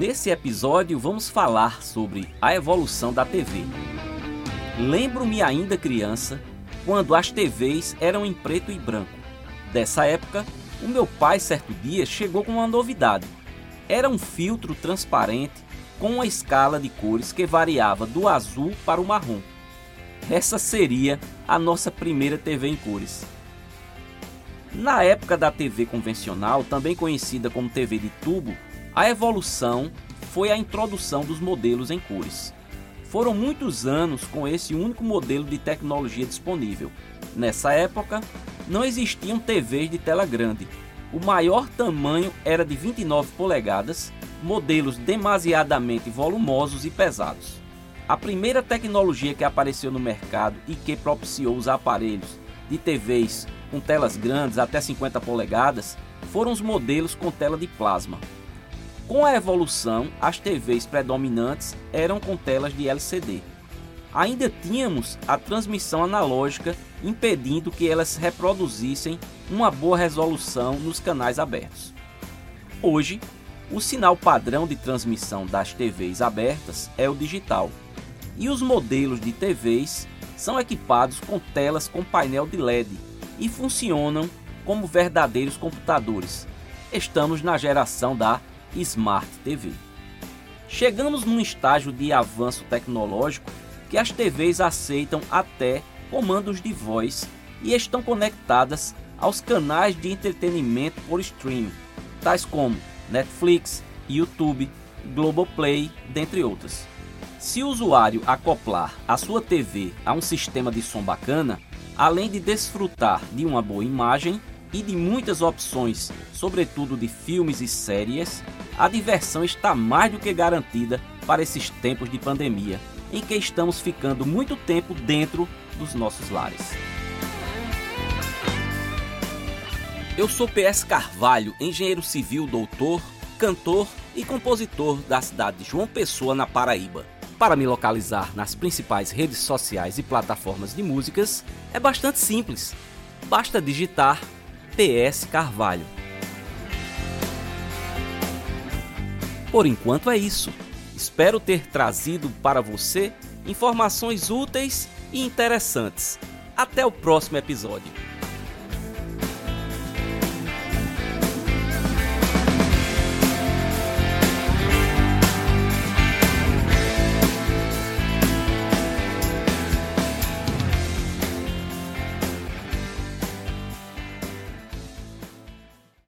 Nesse episódio vamos falar sobre a evolução da TV. Lembro-me ainda criança quando as TVs eram em preto e branco. Dessa época, o meu pai certo dia chegou com uma novidade. Era um filtro transparente com uma escala de cores que variava do azul para o marrom. Essa seria a nossa primeira TV em cores. Na época da TV convencional, também conhecida como TV de tubo, a evolução foi a introdução dos modelos em cores. Foram muitos anos com esse único modelo de tecnologia disponível. Nessa época, não existiam TVs de tela grande. O maior tamanho era de 29 polegadas, modelos demasiadamente volumosos e pesados. A primeira tecnologia que apareceu no mercado e que propiciou os aparelhos de TVs com telas grandes até 50 polegadas foram os modelos com tela de plasma. Com a evolução, as TVs predominantes eram com telas de LCD. Ainda tínhamos a transmissão analógica, impedindo que elas reproduzissem uma boa resolução nos canais abertos. Hoje, o sinal padrão de transmissão das TVs abertas é o digital, e os modelos de TVs são equipados com telas com painel de LED e funcionam como verdadeiros computadores. Estamos na geração da Smart TV. Chegamos num estágio de avanço tecnológico que as TVs aceitam até comandos de voz e estão conectadas aos canais de entretenimento por streaming, tais como Netflix, YouTube, Globoplay, dentre outras. Se o usuário acoplar a sua TV a um sistema de som bacana, além de desfrutar de uma boa imagem e de muitas opções, sobretudo de filmes e séries, a diversão está mais do que garantida para esses tempos de pandemia, em que estamos ficando muito tempo dentro dos nossos lares. Eu sou PS Carvalho, engenheiro civil, doutor, cantor e compositor da cidade de João Pessoa, na Paraíba. Para me localizar nas principais redes sociais e plataformas de músicas é bastante simples. Basta digitar PS Carvalho. Por enquanto é isso. Espero ter trazido para você informações úteis e interessantes. Até o próximo episódio.